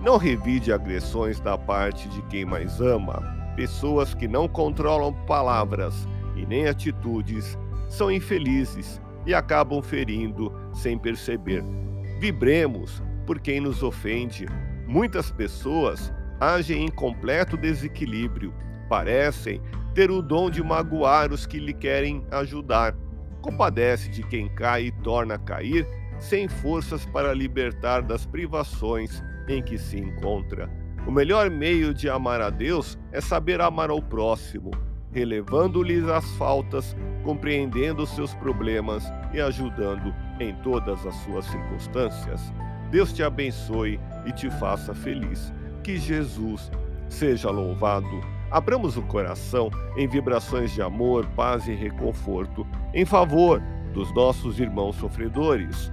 Não revide agressões da parte de quem mais ama, pessoas que não controlam palavras e nem atitudes são infelizes e acabam ferindo sem perceber. Vibremos por quem nos ofende. Muitas pessoas agem em completo desequilíbrio, parecem ter o dom de magoar os que lhe querem ajudar. Compadece de quem cai e torna a cair, sem forças para libertar das privações em que se encontra. O melhor meio de amar a Deus é saber amar ao próximo, relevando-lhes as faltas, compreendendo seus problemas e ajudando em todas as suas circunstâncias. Deus te abençoe e te faça feliz. Que Jesus seja louvado. Abramos o coração em vibrações de amor, paz e reconforto em favor dos nossos irmãos sofredores,